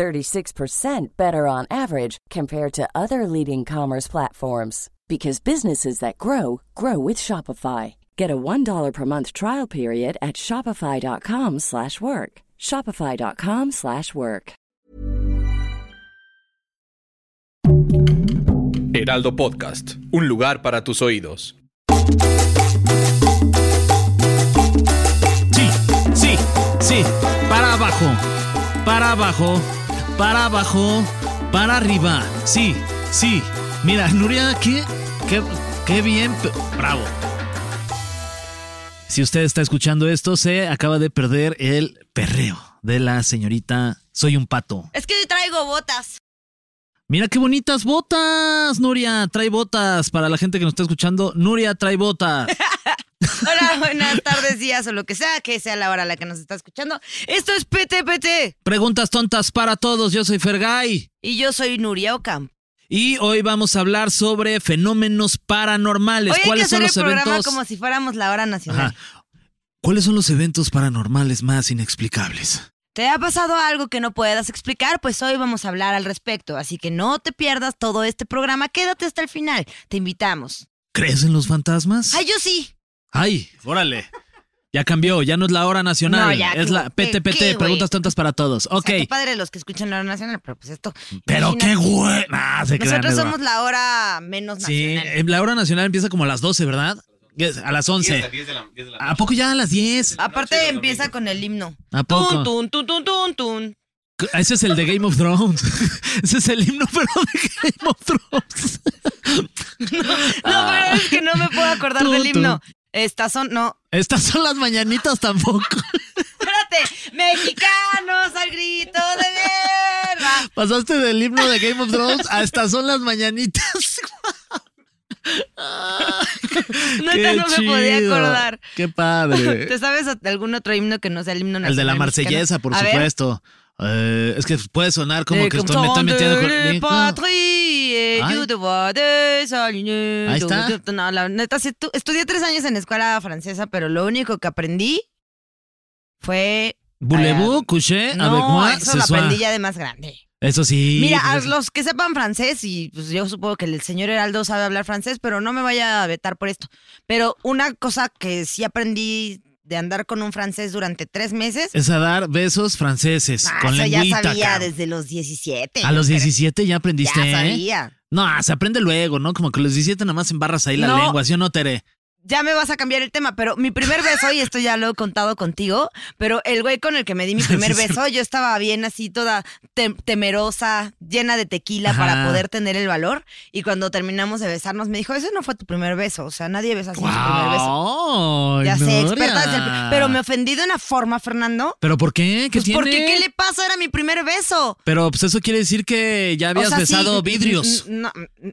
36% better on average compared to other leading commerce platforms because businesses that grow grow with Shopify. Get a $1 per month trial period at shopify.com/work. shopify.com/work. Heraldo Podcast, un lugar para tus oídos. Sí, sí, sí. Para abajo, para abajo, para abajo, para arriba. Sí, sí. Mira, Nuria, qué, qué, qué bien. Bravo. Si usted está escuchando esto, se acaba de perder el perreo de la señorita Soy un pato. Es que traigo botas. Mira qué bonitas botas, Nuria. Trae botas. Para la gente que nos está escuchando, Nuria trae botas. Hola, buenas tardes, días o lo que sea, que sea la hora a la que nos está escuchando. Esto es PTPT Preguntas tontas para todos. Yo soy Fergay. y yo soy Nuria Ocamp. Y hoy vamos a hablar sobre fenómenos paranormales. Hoy hay que ¿Cuáles hacer son el los programa eventos? como si fuéramos la hora nacional. Ajá. ¿Cuáles son los eventos paranormales más inexplicables? ¿Te ha pasado algo que no puedas explicar? Pues hoy vamos a hablar al respecto, así que no te pierdas todo este programa, quédate hasta el final, te invitamos. ¿Crees en los fantasmas? Ay, yo sí. Ay, órale. Ya cambió, ya no es la hora nacional, No, ya, es ¿qué- la PTPT, güey? preguntas tontas para todos. O Ok. sea, qué padre los que escuchan la hora nacional, pero pues esto. Pero qué güey. Nah, se Nosotros somos la hora menos Sí, nacional. en la hora nacional empieza como a las 12, ¿verdad? A las 11. ¿A poco ya a las 10? Aparte empieza con el himno. ¿A poco? Tun, tun, tun, tun, tun. Ese es el de Game of Thrones. Ese es el himno, pero de Game of Thrones. No, pero es que no me puedo acordar del himno. Estas son, no. Estas son las mañanitas tampoco. Espérate, mexicanos al grito de guerra. Pasaste del himno de Game of Thrones a estas son las mañanitas. Neta, Qué no me podía acordar. Qué padre. ¿Te sabes algún otro himno que no sea el himno nacional? El de la mexicano? marsellesa, por A supuesto. Eh, es que puede sonar como que estoy, me estoy metiendo con... Ay. Ahí está. No, la neta, estudié tres años en escuela francesa, pero lo único que aprendí fue... Voulez-vous eh, coucher No, avec moi eso lo aprendí ya de más grande. Eso sí. Mira, a los que sepan francés, y pues yo supongo que el señor Heraldo sabe hablar francés, pero no me vaya a vetar por esto. Pero una cosa que sí aprendí de andar con un francés durante tres meses, Es a dar besos franceses ah, con eso ya lengüita. sabía cabrón. desde los 17. A los creo. 17 ya aprendiste, Ya ¿eh? sabía. No, se aprende luego, ¿no? Como que a los 17 nada más embarras ahí la lengua, ¿sí o no, Tere? Ya me vas a cambiar el tema, pero mi primer beso, y esto ya lo he contado contigo, pero el güey con el que me di mi primer beso, yo estaba bien así, toda tem- temerosa, llena de tequila para poder tener el valor. Y cuando terminamos de besarnos, me dijo, ese no fue tu primer beso, o sea, nadie besa así su primer beso. Ya sé, experta desde el Pero me ofendí de una forma, Fernando. ¿Pero por qué? ¿Qué Pues tiene? porque, ¿qué le pasa? Era mi primer beso. Pero pues eso quiere decir que ya habías O sea, sí, besado vidrios. No,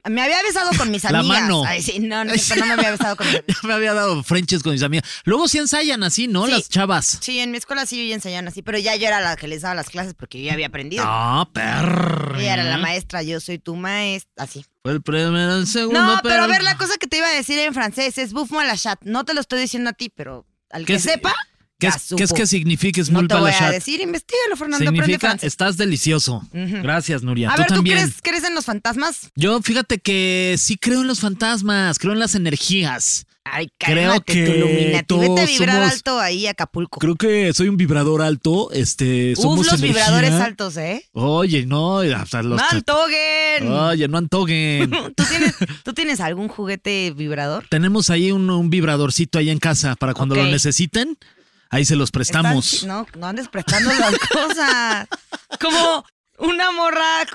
me había besado con mis La amigas. mano. Ay, sí, no, no, no me había besado con mis me había dado frenches con mis amigas. Luego sí ensayan así, ¿no? Sí. Las chavas. Sí, en mi escuela sí enseñaban así, pero ya yo era la que les daba las clases porque yo ya había aprendido. No, perro. Ella era la maestra, yo soy tu maestra, así. Fue el primero, el segundo, No, pero a ver, la cosa que te iba a decir en francés es bouffe la chat. No te lo estoy diciendo a ti, pero al ¿Qué que es- sepa, ¿Qué es, ¿Qué es que significa No te voy a decir, investigalo, Fernando, Significa estás delicioso. Gracias, Nuria. A Tú ver, ¿tú también. crees, crees en los fantasmas? Yo fíjate que sí creo en los fantasmas, creo en las energías. Ay, Creo que tu Illuminati. Vete a todos vibrar somos- alto ahí Acapulco. Creo que soy un vibrador alto. Este, somos Uf, los energía. vibradores altos, ¿eh? Oye, no, sea, los ¡No antoguen! Oye, no antoguen. ¿Tú tienes, ¿Tú tienes algún juguete vibrador? Tenemos ahí un, un vibradorcito ahí en casa para cuando lo necesiten. Ahí se los prestamos. Están no, no andes prestando las cosas. Como una morra,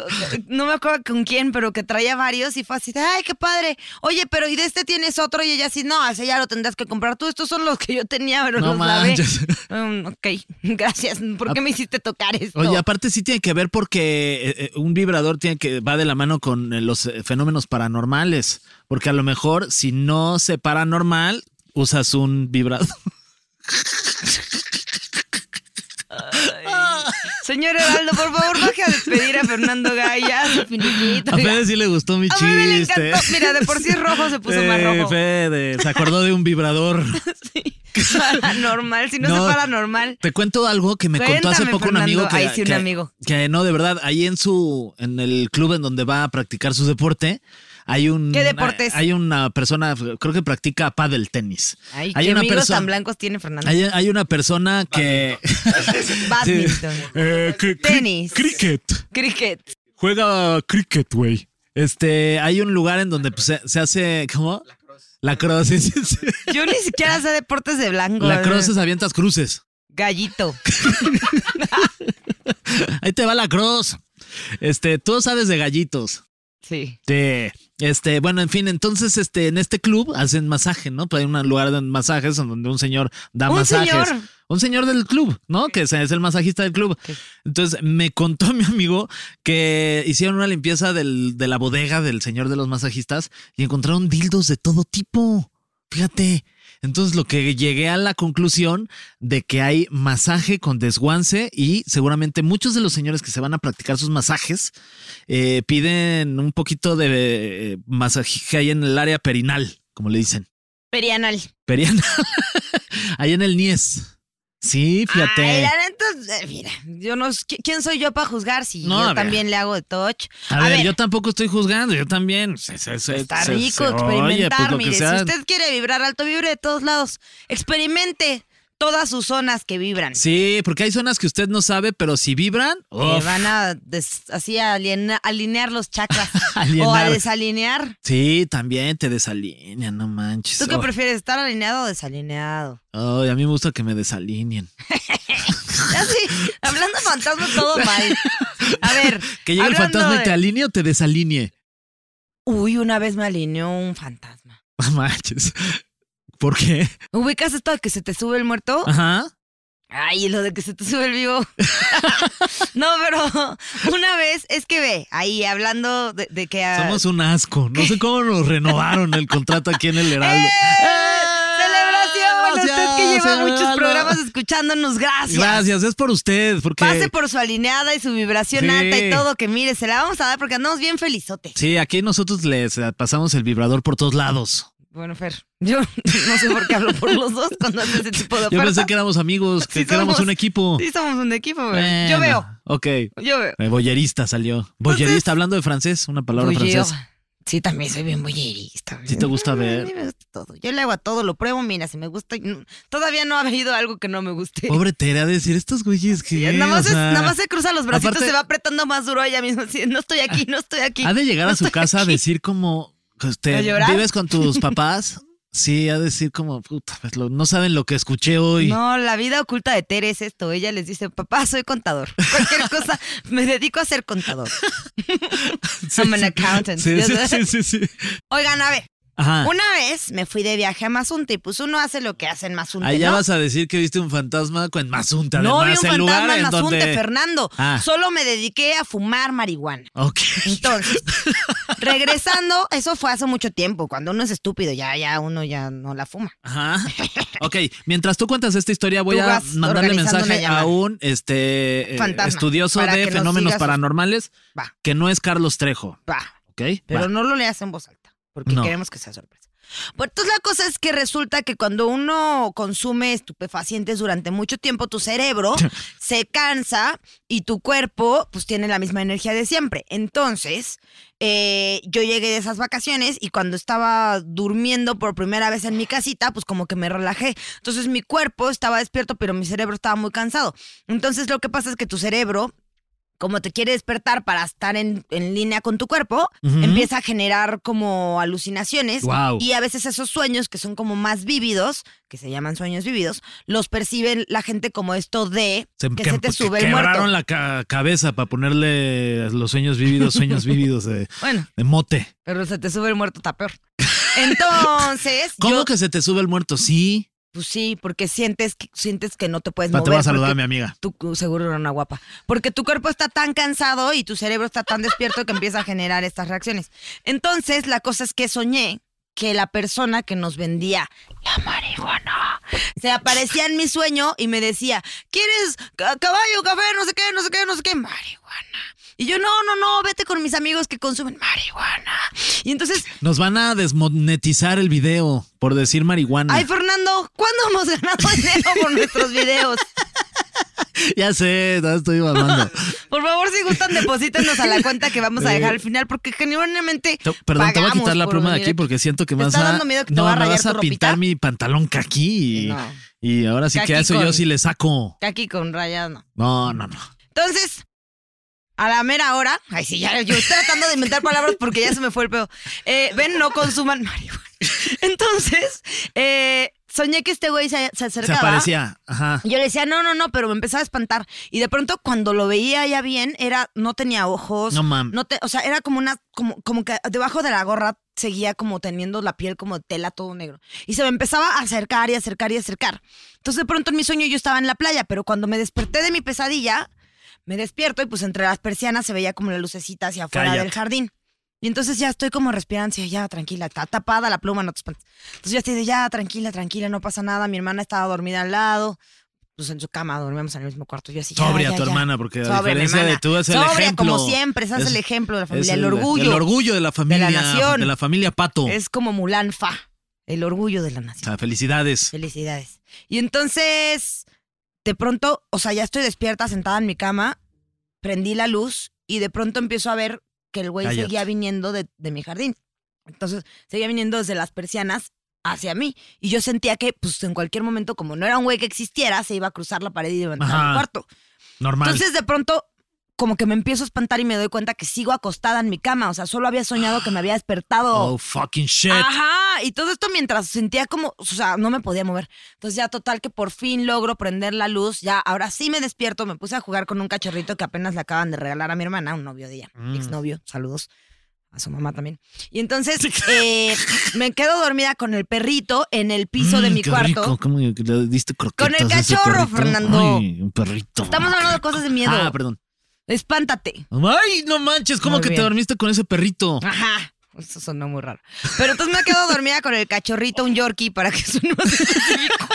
no me acuerdo con quién, pero que traía varios y fue así, de, ay, qué padre. Oye, pero ¿y de este tienes otro? Y ella así, no, ese ya lo tendrás que comprar tú. Estos son los que yo tenía, pero No los lavé. manches. Mm, ok, gracias. ¿Por qué me hiciste tocar esto? Oye, aparte sí tiene que ver porque eh, eh, un vibrador tiene que va de la mano con eh, los fenómenos paranormales, porque a lo mejor si no se paranormal usas un vibrador. Señor Heraldo, por favor, baje a despedir a Fernando Gaya, su finiquito. A. Fede sí le gustó mi A Fede le chiste. encantó. Mira, de por sí es rojo, se puso más Eh, rojo. Fede, se acordó de un vibrador. Paranormal, si no, No. es paranormal. Te cuento algo que me contó hace poco un amigo que, Ay, sí, un que- amigo. que no, de verdad, ahí en su, en el club en donde va a practicar su deporte, hay un ¿Qué deportes? Hay una persona, creo que practica pádel tenis. Ay, hay qué una amigos persona, tan blancos tiene Fernando. hay, hay una persona que Badminton. Eh, que- cri- Tenis. cricket. Cricket. Juega cricket, güey. Este, hay un lugar en donde pues, se, se hace, ¿cómo? La cross. sí, sí. Yo ni siquiera sé deportes de blanco. La cross es avientas cruces. Gallito. Ahí te va la cross. Este, tú sabes de gallitos. Sí. Sí. Este, bueno, en fin, entonces, este, en este club hacen masaje, ¿no? Hay un lugar de masajes en donde un señor da ¿Un masajes. señor? Un señor del club, ¿no? Que es, es el masajista del club. Entonces, me contó mi amigo que hicieron una limpieza del- de la bodega del señor de los masajistas y encontraron dildos de todo tipo. Fíjate. Entonces, lo que llegué a la conclusión de que hay masaje con desguance y seguramente muchos de los señores que se van a practicar sus masajes eh, piden un poquito de eh, masaje ahí en el área perinal, como le dicen. Perianal. Perianal. ahí en el Nies. Sí, fíjate. Ay, la neta, eh, mira, yo no, ¿qui- ¿quién soy yo para juzgar si No, yo también le hago de touch? A, ver, yo tampoco estoy juzgando, yo también. Se- se- se- Está rico oye, experimentar, pues que mire, si usted quiere vibrar alto, vibre de todos lados. Experimente todas sus zonas que vibran. Sí, porque hay zonas que usted no sabe, pero si vibran, van a des- así a aliena- alinear los chakras o a desalinear. sí, también te desalinean, no manches. ¿Tú qué Oh, prefieres, estar alineado o desalineado? ay, a mí me gusta que me desalineen. Ya sí, hablando de fantasmas todo mal. A ver, Que llegue el fantasma y te alinee o te desalinee. Uy, una vez me alineó un fantasma. No manches. ¿Por qué? ¿Ubicas esto de que se te sube el muerto? Ajá. Ay, lo de que se te sube el vivo. no, pero una vez, es que ve, ahí hablando de, de que... Somos un asco. No sé cómo nos renovaron el contrato aquí en el Heraldo. Lleva muchos programas escuchándonos, gracias. Gracias, es por usted, porque Pase por su alineada y su vibración Sí. alta y todo, que mire, se la vamos a dar porque andamos bien felizotes. sí, aquí nosotros les pasamos el vibrador por todos lados. Bueno, Fer, yo no sé por qué hablo por los dos cuando hace ese tipo de Yo ofertas. pensé que éramos amigos, que, Sí que éramos somos. un equipo. Sí, somos un equipo. Bueno, Yo veo, Ok. yo veo. Eh, Boyerista salió. Boyerista, hablando de francés, una palabra francesa. Sí, también soy bien boyerista. güey. ¿Sí te gusta A ver? me gusta todo. Yo le hago a todo, lo pruebo, mira, si me gusta. Todavía no ha habido algo que no me guste. Pobre Tere, de decir, estos güeyes que. nada, más o es- sea, nada más se cruza los bracitos, aparte- se va apretando más duro ella misma. así, no estoy aquí, no estoy aquí. Ha de llegar a su casa a decir como. usted, ¿A llorar? ¿Vives con tus papás? Sí, de decir como, puta, pues, lo- no saben lo que escuché hoy. No, la vida oculta de Tere es esto. Ella les dice, papá, soy contador. Cualquier cosa, me dedico a ser contador. Sí, I'm an accountant. Sí, sí, sí. Oigan, a ver, Ajá. una vez me fui de viaje a Mazunte y pues uno hace lo que hace en Mazunte, Allá ¿no? vas a decir que viste un fantasma con Mazunta. No vi además, un el lugar fantasma en en Mazunte, donde... Fernando. Ah. Solo me dediqué a fumar marihuana. Ok. Entonces, regresando, eso fue hace mucho tiempo. Cuando uno es estúpido, ya, ya uno ya no la fuma. Ajá. Ok, mientras tú cuentas esta historia, voy a mandarle mensaje a un este, eh, Fantasma, estudioso de fenómenos paranormales Va, que no es Carlos Trejo. va. ¿Ok? Pero Va. no lo leas en voz alta, porque No. queremos que sea sorpresa. Pues entonces la cosa es que resulta que cuando uno consume estupefacientes durante mucho tiempo, tu cerebro se cansa y tu cuerpo pues tiene la misma energía de siempre. Entonces, eh, yo llegué de esas vacaciones y cuando estaba durmiendo por primera vez en mi casita, pues como que me relajé. Entonces mi cuerpo estaba despierto, pero mi cerebro estaba muy cansado. Entonces lo que pasa es que tu cerebro como te quiere despertar para estar en, en línea con tu cuerpo, empieza a generar como alucinaciones. Y a veces esos sueños que son como más vívidos, que se llaman sueños vívidos, los perciben la gente como esto de Se, que que- se te que sube el muerto. la ca- cabeza para ponerle los sueños vívidos, sueños vívidos de, Bueno, de mote. pero se te sube el muerto, está peor. Entonces, ¿Cómo yo, que se te sube el muerto? Sí. Pues sí, porque sientes que, sientes que no te puedes mover. te voy a saludar mi amiga. Tú seguro era una guapa. Porque tu cuerpo está tan cansado y tu cerebro está tan despierto que empieza a generar estas reacciones. Entonces, la cosa es que soñé que la persona que nos vendía la marihuana se aparecía en mi sueño y me decía, ¿quieres ca- caballo, café, no sé qué, no sé qué, no sé qué? Marihuana. Y yo, no, no, no, vete con mis amigos que consumen marihuana. Y entonces, Nos van a desmonetizar el video por decir marihuana. ay, Fernando, ¿cuándo hemos ganado dinero por nuestros videos? ya sé, no estoy mamando. Por favor, si gustan, deposítenos a la cuenta que vamos a dejar al final, porque genuinamente. Te- Perdón, te voy a quitar la pluma de aquí porque siento que ¿Te vas está a. dando miedo que te no, va a me rayar vas a pintar mi pantalón caqui. Y, No. y ahora sí que Caqui a eso yo sí le saco. Aquí con rayas, no. No, no, no. Entonces, a la mera hora. Ay, sí, ya yo estoy tratando de inventar palabras porque ya se me fue el pedo. Eh, ven, no consuman marihuana. Entonces, eh, soñé que este güey se, se Se acercaba. aparecía. Ajá. Y yo le decía, no, no, no, pero me empezaba a espantar. Y de pronto, cuando lo veía ya bien, era, no tenía ojos. No mames. No te, o sea, era como una, como, como que debajo de la gorra seguía como teniendo la piel como de tela todo negro. Y se me empezaba a acercar y acercar y acercar. Entonces de pronto en mi sueño yo estaba en la playa, pero cuando me desperté de mi pesadilla, me despierto y pues entre las persianas se veía como la lucecita hacia afuera Cállate. del jardín. Y entonces ya estoy como respirando, ya tranquila, está tapada la pluma, no te espantes. Entonces ya estoy de ya tranquila, tranquila, no pasa nada. Mi hermana estaba dormida al lado, pues en su cama, dormíamos en el mismo cuarto. Yo así, ya, Sobria ya, tu ya. hermana, porque a Sobria, mi diferencia de tú es el Sobria, ejemplo. como siempre, ese es, el ejemplo de la es familia, el, el- orgullo. El orgullo de la familia. nación. De la familia Pato. Es como Mulan Fa, el orgullo de la O nación. sea, felicidades. Felicidades. Y entonces, de pronto, o sea, ya estoy despierta, sentada en mi cama, prendí la luz y de pronto empiezo a ver que el güey Cállate. seguía viniendo de, de mi jardín. Entonces, seguía viniendo desde las persianas hacia mí. Y yo sentía que, pues, en cualquier momento, como no era un güey que existiera, se iba a cruzar la pared y iba a entrar Ajá. al cuarto. Normal. Entonces, de pronto, como que me empiezo a espantar y me doy cuenta que sigo acostada en mi cama. O sea, solo había soñado que me había despertado. oh, fucking shit. Ajá, y todo esto mientras sentía como, o sea, no me podía mover. Entonces ya total que por fin logro prender la luz, ya ahora sí me despierto, me puse a jugar con un cachorrito que apenas le acaban de regalar a mi hermana, un novio de ella, Mm. exnovio, saludos. A su mamá también. Y entonces eh, me quedo dormida con el perrito en el piso de Mm, mi qué cuarto. rico. ¿Cómo le diste Con el cachorro? Fernando. Ay, un perrito. Estamos hablando de cosas de miedo. Ah, perdón. Espántate. Ay, no manches, ¿cómo Muy que te dormiste con ese perrito? Ajá. Eso sonó muy raro. Pero entonces me quedo dormida con el cachorrito, un Yorkie, para que más específico.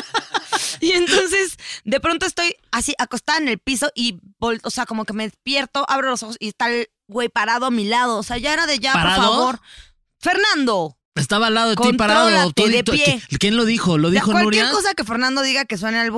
Y entonces, de pronto estoy así acostada en el piso y, o sea, como que me despierto, abro los ojos y está el güey parado a mi lado. O sea, ya era de ya, ¿Parado? por favor. Fernando. Estaba al lado de ti parado. Tú- de pie. ¿Quién lo dijo? ¿Lo Ya dijo cualquier Nuria? cosa que Fernando diga que suene al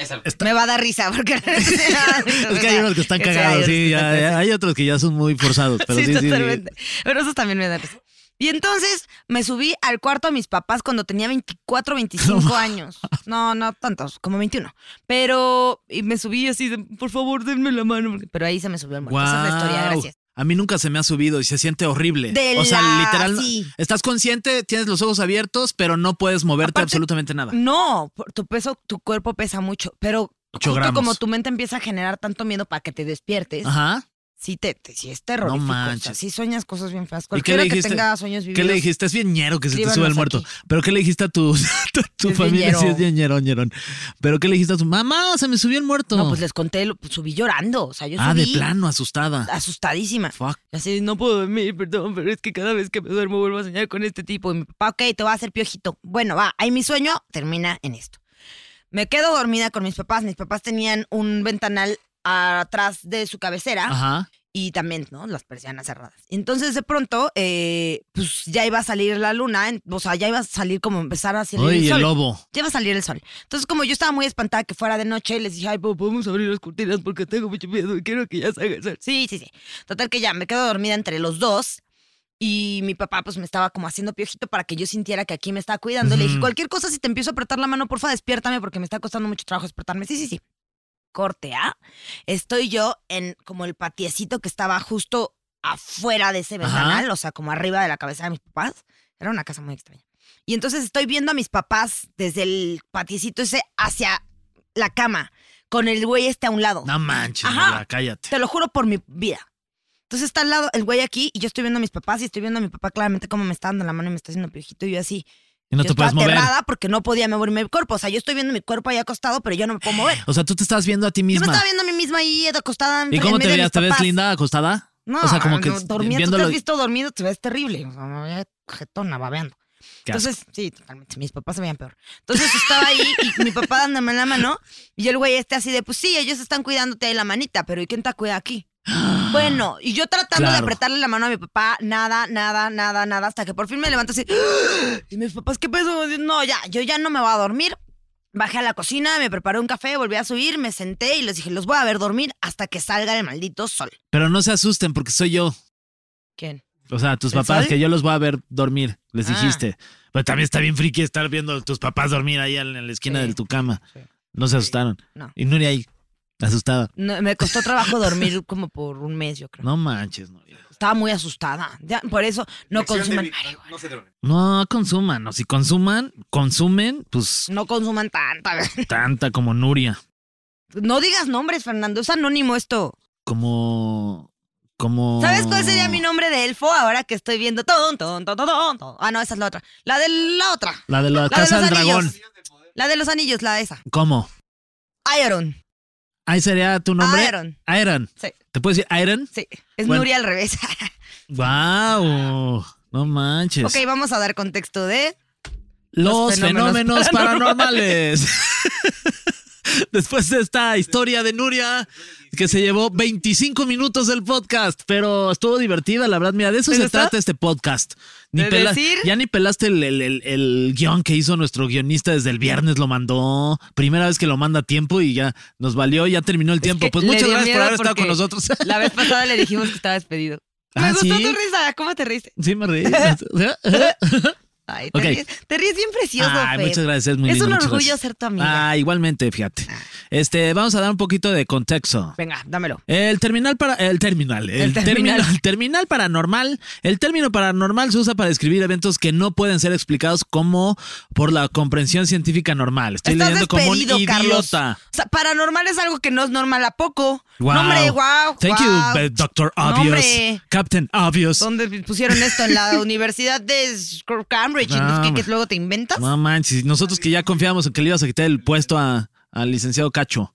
Está- me va a dar risa. Porque Es que hay unos que están cagados, sí, ya, ya, hay otros que ya son muy forzados, pero sí, sí, sí. totalmente. Pero esos también me dan risa. Y entonces me subí al cuarto a mis papás cuando tenía 24, 25 años. No, no tantos, como 21. Pero y me subí así de, por favor, denme la mano. Pero ahí se me subió el muerto. Esa es la historia, gracias. A mí nunca se me ha subido y se siente horrible. De o sea, la- literal, sí. estás consciente, tienes los ojos abiertos, pero no puedes moverte Aparte- absolutamente nada. No, por tu peso, tu cuerpo pesa mucho, pero Ocho justo gramos. como tu mente empieza a generar tanto miedo para que te despiertes, Ajá. sí, te, te- sí es terrorífico. No o sea, manches. sí sueñas cosas bien feas. ¿Y qué Cualquiera le que tenga sueños vividos. ¿Qué le dijiste? Es bien ñero que se te sube el muerto. aquí. ¿Pero qué le dijiste a tu, tu, Es familia? ñero. Sí, es bien ñerón, ñerón. ¿Pero qué le dijiste a tu mamá? Se me subió el muerto. No, pues les conté, lo- pues, subí llorando. O sea, yo ah, subí de plano, asustada. asustadísima. Fuck. Así, no puedo dormir, perdón, pero es que cada vez que me duermo vuelvo a soñar con este tipo. Y mi papá, ok, te va a hacer piojito. Bueno, va, ahí mi sueño termina en esto. Me quedo dormida con mis papás. Mis papás tenían un ventanal atrás de su cabecera Ajá. Y también, ¿no? Las persianas cerradas. Entonces, de pronto, eh, pues ya iba a salir la luna, en- o sea, ya iba a salir como empezar a salir Oye, el el sol. lobo. Ya iba a salir el sol. Entonces, como yo estaba muy espantada que fuera de noche, les dije, ay, po- podemos abrir las cortinas porque tengo mucho miedo y quiero que ya salga el sol. Sí, sí, sí. Total que ya me quedo dormida entre los dos. Y mi papá, pues me estaba como haciendo piojito para que yo sintiera que aquí me estaba cuidando. Le dije, cualquier cosa, si te empiezo a apretar la mano, porfa, despiértame porque me está costando mucho trabajo despertarme. Sí, sí, sí. Corte A. Estoy yo en como el patiecito que estaba justo afuera de ese Ajá. ventanal, o sea, como arriba de la cabeza de mis papás. Era una casa muy extraña. Y entonces estoy viendo a mis papás desde el patiecito ese hacia la cama, con el güey este a un lado. No manches, Ajá. Cállate. Te lo juro por mi vida. Entonces está al lado el güey aquí y yo estoy viendo a mis papás y estoy viendo a mi papá claramente cómo me está dando la mano y me está haciendo piojito y yo así. Y no yo te puedes mover. porque no podía moverme el cuerpo. O sea, yo estoy viendo mi cuerpo ahí acostado, pero yo no me puedo mover. O sea, tú te estás viendo a ti Yo me misma. estaba viendo a mí misma ahí acostada. en- ¿Y cómo en te medio veías? ¿Te ves papás. linda acostada? No, o sea, como que no. Tú te viéndolo. has visto dormido, te ves terrible. O sea, me veía jetona, babeando. Qué asco. Entonces, sí, totalmente. Mis papás se veían peor. Entonces estaba ahí y mi papá dándome la mano y el güey este así de, pues sí, ellos están cuidándote ahí la manita, pero ¿y quién te cuida aquí? Bueno, y yo tratando de apretarle la mano a mi papá, nada, nada, nada, nada, hasta que por fin me levanto así. Y mis papás, ¿qué peso? No, ya, yo ya no me voy a dormir. Bajé a la cocina, me preparé un café, volví a subir, me senté y les dije, los voy a ver dormir hasta que salga el maldito sol. Pero no se asusten porque soy yo. ¿Quién? O sea, tus ¿El papás, sol? que yo los voy a ver dormir, les Ah. dijiste. Pero también está bien friki estar viendo a tus papás dormir ahí en la esquina Sí. de tu cama. Sí. No se asustaron. No. Y Nuria ahí, asustada. No, me costó trabajo dormir como por un mes, yo creo. No manches, Nuria. Estaba muy asustada. Ya, por eso no consuman marihuana. No se. No consuman, o si consuman, consumen, pues No consuman tanta. tanta como Nuria. No digas nombres, Fernando. Es anónimo esto. Como. Como. ¿Sabes cuál sería mi nombre de elfo ahora que estoy viendo? Ton, ton, ton, ton. Ah, no, esa es la otra. La de la otra. La de la, La de casa los del dragón. anillos. La de los anillos, la de esa. ¿Cómo? Iron. Ahí sería tu nombre. Iron. Iron. Sí, ¿Te puedes decir Iron? sí. Es Bueno. Nuria al revés. ¡Wow! No manches. ok, vamos a dar contexto de. Los, Los fenómenos, fenómenos paranormales. Después de esta historia de Nuria, que se llevó 25 minutos del podcast, pero estuvo divertida, la verdad. Mira, de eso ¿Te se gustó? trata este podcast. Ni ¿De pela- decir? Ya ni pelaste el, el- el- el guion que hizo nuestro guionista desde el viernes, lo mandó. Primera vez que lo manda a tiempo y ya nos valió, ya terminó el tiempo. que Pues muchas gracias por haber estado con nosotros. La vez pasada le dijimos que estaba despedido. Me Ah, gustó ¿sí? tu risa. ¿Cómo te reíste? Sí, me reí. Ay, te, ríes, te ríes bien precioso, Ay, Fer. muchas gracias, es muy Es lindo, un orgullo gracias. ser tu amiga. Ah, igualmente, fíjate. Este, vamos a dar un poquito de contexto. Venga, dámelo. El terminal para el terminal, el, El terminal. terminal, terminal paranormal. El término paranormal se usa para describir eventos que no pueden ser explicados como por la comprensión científica normal. Estoy Estás leyendo como un idiota. O sea, paranormal es algo que no es normal a poco. Wow. No, hombre, wow. Thank wow. you, eh, Doctor Obvious. Captain Obvious. ¿Dónde pusieron esto? ¿En la Universidad de Cambridge? No, ¿Y ¿Qué, que luego te inventas? No manches, nosotros que ya confiamos en que le ibas a quitar el puesto a- al licenciado Cacho.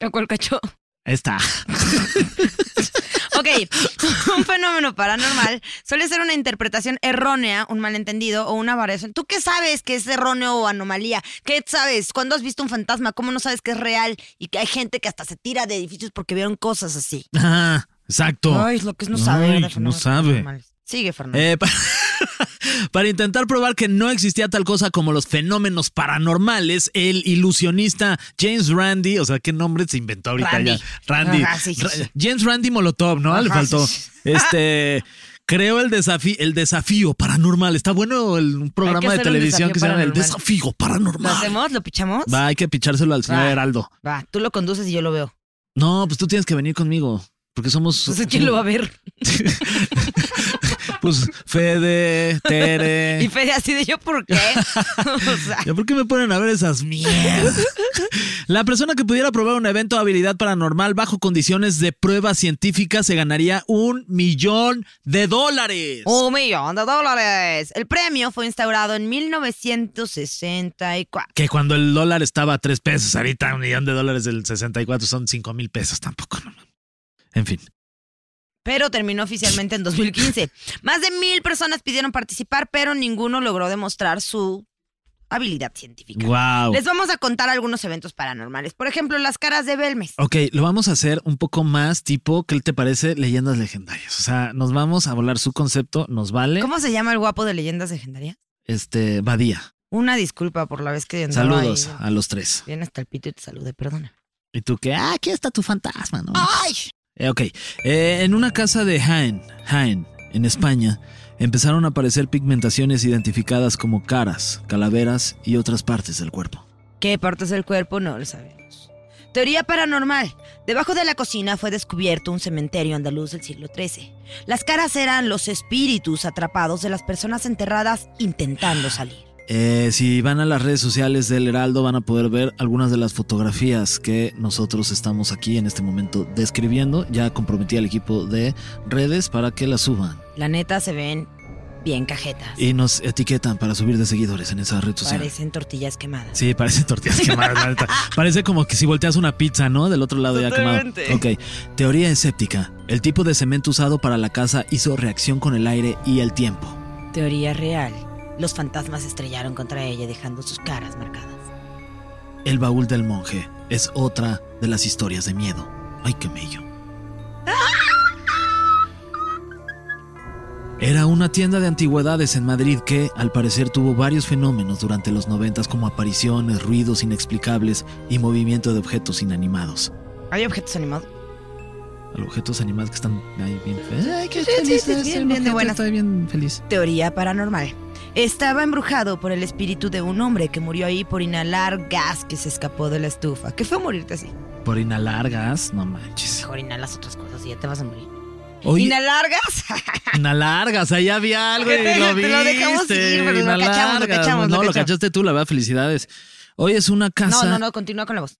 ¿A cuál cacho? Está. Ok, un fenómeno paranormal suele ser una interpretación errónea, un malentendido o una variación. ¿Tú qué sabes que es erróneo o anomalía? ¿Qué sabes? ¿Cuándo has visto un fantasma? ¿Cómo no sabes que es real? Y que hay gente que hasta se tira de edificios porque vieron cosas así. Ah, exacto. Ay, es lo que es no saber. Ay, de fenómenos no sabe. paranormales. Sigue, Fernando. Eh, pa- para intentar probar que no existía tal cosa como los fenómenos paranormales, el ilusionista James Randi, o sea, ¿qué nombre se inventó ahorita Randy. ya? Randy. Ajá, sí. James Randy Molotov, ¿no? Le faltó. sí. Este. Creó el desafío, el desafío paranormal. Está bueno el, un programa de televisión que se llama El paranormal. Desafío ¿Lo Paranormal. hacemos? ¿Lo pichamos? Va, hay que pichárselo al señor Va. Heraldo. Va, tú lo conduces y yo lo veo. No, pues tú tienes que venir conmigo. Porque somos. ¿quién lo va a ver? Pues Fede, Tere. Y Fede así de yo, ¿por qué? o sea, ¿Ya por qué me ponen a ver esas mierdas? La persona que pudiera probar un evento de habilidad paranormal bajo condiciones de prueba científica se ganaría un millón de dólares. un millón de dólares. El premio fue instaurado en 1964. Que cuando el dólar estaba a tres pesos, ahorita un millón de dólares del 64 son cinco mil pesos tampoco. No. En fin. Pero terminó oficialmente en 2015. Más de mil personas pidieron participar, pero ninguno logró demostrar su habilidad científica. Wow. Les vamos a contar algunos eventos paranormales. Por ejemplo, las caras de Belmes. Ok, lo vamos a hacer un poco más tipo, ¿qué te parece? Leyendas legendarias. O sea, nos vamos a volar su concepto, nos vale. ¿Cómo se llama el guapo de leyendas legendarias? Este, Badía. Una disculpa por la vez que Saludos ahí. a los tres. Bien hasta el pito y te saludé, perdona. Y tú que, ah, aquí está tu fantasma, ¿no? ¡Ay! Eh, ok, Eh, en una casa de Jaén, Jaén, en España, empezaron a aparecer pigmentaciones identificadas como caras, calaveras y otras partes del cuerpo. ¿Qué partes del cuerpo? No lo sabemos. Teoría paranormal. Debajo de la cocina fue descubierto un cementerio andaluz del siglo XIII. Las caras eran los espíritus atrapados de las personas enterradas intentando salir. Eh, si van a las redes sociales del Heraldo van a poder ver algunas de las fotografías que nosotros estamos aquí en este momento describiendo. Ya comprometí al equipo de redes para que las suban. La neta se ven bien cajetas. Y nos etiquetan para subir de seguidores en esa red social. Parecen tortillas quemadas. Sí, parecen tortillas quemadas. la neta. Parece como que si volteas una pizza, ¿no? Del otro lado ya quemado. Ok. Teoría escéptica. El tipo de cemento usado para la casa hizo reacción con el aire y el tiempo. Teoría real. Los fantasmas estrellaron contra ella dejando sus caras marcadas. El baúl del monje es otra de las historias de miedo. Ay, qué mello. Era una tienda de antigüedades en Madrid que, al parecer, tuvo varios fenómenos durante los noventas como apariciones, ruidos inexplicables y movimiento de objetos inanimados. ¿Hay objetos animados? Objetos animados que están ahí bien felices. Ay, qué Sí, sí, feliz sí, es bien, bien. Está bien feliz. Teoría paranormal. Estaba embrujado por el espíritu de un hombre que murió ahí por inhalar gas que se escapó de la estufa. ¿Qué fue morirte así? Por inhalar gas, no manches. Mejor inhalas otras cosas y ya te vas a morir. Oye, ¿Inhalar gas? Inalargas, ahí había algo y te- lo te viste. lo dejamos ir, pero lo cachamos, lo Inalargas. cachamos, lo No, lo cachamos. cachaste tú, la verdad, felicidades. Hoy es una casa. No, no, no, continúa con la voz.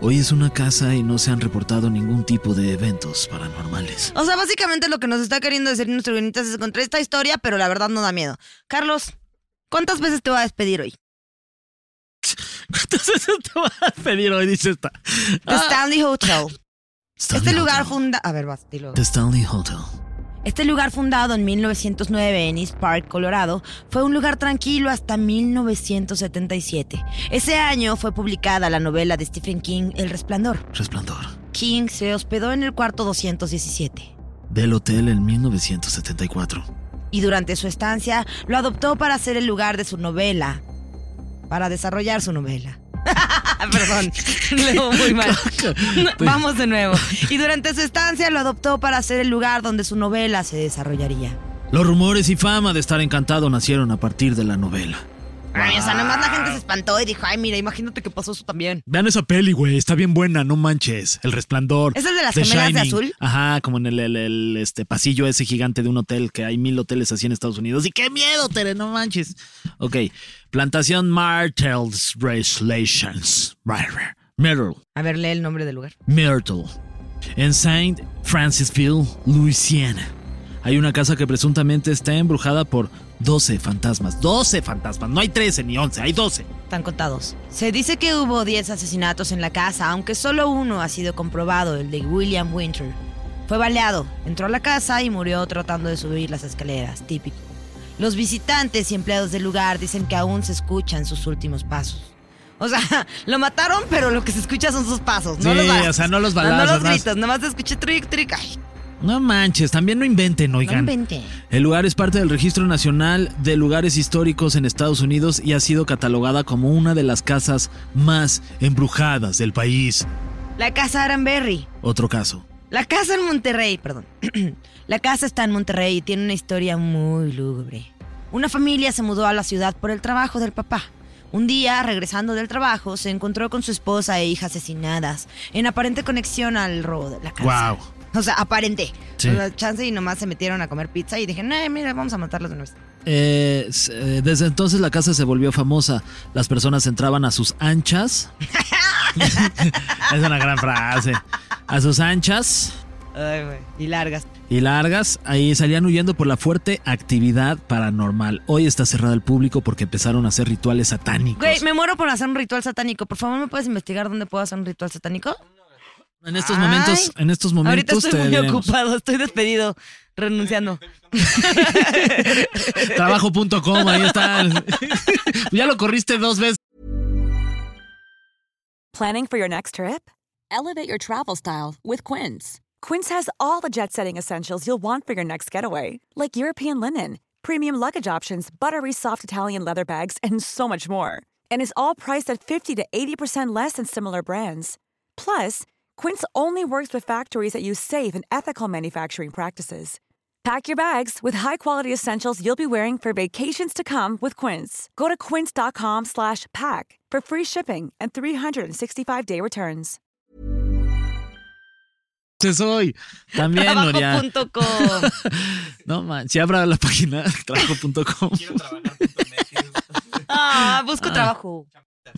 Hoy es una casa y no se han reportado ningún tipo de eventos paranormales. O sea, básicamente lo que nos está queriendo decir nuestro guionitas es contra esta historia, pero la verdad no da miedo. Carlos, ¿cuántas veces te voy a despedir hoy? ¿Cuántas veces te vas a pedir hoy? Dice esta. The Stanley Hotel. Stanley Este lugar Hotel. funda... A ver, vas, dilo. The Stanley Hotel. Este lugar fundado en 1909 en East Park, Colorado, fue un lugar tranquilo hasta 1977. Ese año fue publicada la novela de Stephen King, El Resplandor. Resplandor. King se hospedó en el cuarto 217 Del hotel en 1974. y durante su estancia lo adoptó para ser el lugar de su novela, para desarrollar su novela. Perdón, leo muy mal. Vamos de nuevo. Y durante su estancia lo adoptó para ser el lugar donde su novela se desarrollaría. Los rumores y fama de estar encantado nacieron a partir de la novela. Ay, o sea, nomás la gente se espantó y dijo, ay, mira, imagínate que pasó eso también. Vean esa peli, güey. Está bien buena, no manches. El resplandor. ¿Es el de las The gemelas de azul? Ajá, como en el, el- el, este pasillo ese gigante de un hotel, que hay mil hoteles así en Estados Unidos. ¡Y qué miedo, Tere! No manches. Ok. Plantación Martell's Relations. Myrtle. A ver, lee el nombre del lugar. Myrtle. En Saint Francisville, Louisiana. Hay una casa que presuntamente está embrujada por 12 fantasmas. 12 fantasmas. No hay 13 ni 11, hay 12. Están contados. Se dice que hubo 10 asesinatos en la casa, aunque solo uno ha sido comprobado, el de William Winter. Fue baleado, entró a la casa y murió tratando de subir las escaleras, típico. Los visitantes y empleados del lugar dicen que aún se escuchan sus últimos pasos. O sea, lo mataron, pero lo que se escucha son sus pasos, no Sí, los balazos. o sea, no los No, balazos, los gritos, nomás se escucha tric, tric. Ay, No manches, también no inventen, no oigan. inventen. El lugar es parte del Registro Nacional de Lugares Históricos en Estados Unidos y ha sido catalogada como una de las casas más embrujadas del país. La casa Aranberry. Otro caso. La casa en Monterrey, perdón. la casa está en Monterrey y tiene una historia muy lúgubre. Una familia se mudó a la ciudad por el trabajo del papá. Un día, regresando del trabajo, se encontró con su esposa e hija asesinadas, en aparente conexión al robo de la casa. Wow. O sea, aparente. Sí. O sea, chance y nomás se metieron a comer pizza y dijeron, "Ay, mira, vamos a matarlos de nuevo. Eh, eh, desde entonces la casa se volvió famosa. Las personas entraban a sus anchas. es una gran frase. A sus anchas Ay, güey. Y largas. y largas, ahí salían huyendo por la fuerte actividad paranormal. Hoy está cerrada al público porque empezaron a hacer rituales satánicos. Güey, me muero por hacer un ritual satánico. Por favor, ¿me puedes investigar dónde puedo hacer un ritual satánico? En estos Ay. momentos, en estos Ahorita momentos estoy te muy diremos. ocupado, estoy despedido, renunciando. Trabajo.com, ahí está. ya lo corriste dos veces. Planning for your next trip? Elevate your travel style with Quince. Quince has all the jet setting essentials you'll want for your next getaway, like European linen, premium luggage options, buttery soft Italian leather bags, and so much more. And is all priced at 50 to 80% less than similar brands. Plus, Quince only works with factories that use safe and ethical manufacturing practices. Pack your bags with high-quality essentials you'll be wearing for vacations to come with Quince. Go to quince.com slash pack for free shipping and 365-day returns. soy. También, Nuria. Trabajo.com. No man, si abra la página trabajo.com. Ah, busco trabajo.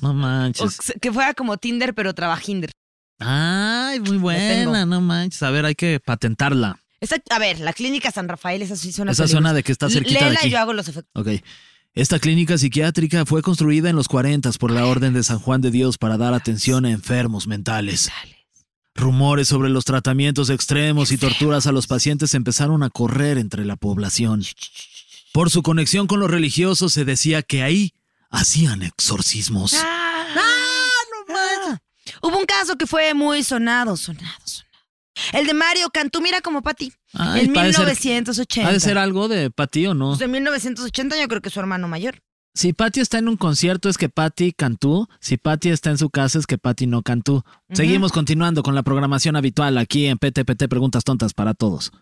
No manches. se- que fuera como Tinder, pero trabajinder. Ay, muy buena, no manches. A ver, hay que patentarla. Esa- a ver, la clínica San Rafael, esa sí suena Esa peligrosa. zona de que está cerquita de aquí. y yo hago los efectos. Ok. Esta clínica psiquiátrica fue construida en los 40 por la Orden de San Juan de Dios para dar atención a enfermos mentales. Rumores sobre los tratamientos extremos y torturas a los pacientes empezaron a correr entre la población. Por su conexión con los religiosos se decía que ahí hacían exorcismos. Ah, Ah. Hubo un caso que fue muy sonado, sonado, sonado. El de Mario Cantú, mira como Pati. Ay, en pa' de ser- 1980. ¿Ha de ser algo de Patty o no? Pues en 1980 yo creo que es su hermano mayor. Si Patty está en un concierto es que Patty cantó. Si Patty está en su casa es que Patty no cantó. Seguimos continuando con la programación habitual aquí en PTPT Preguntas Tontas para Todos.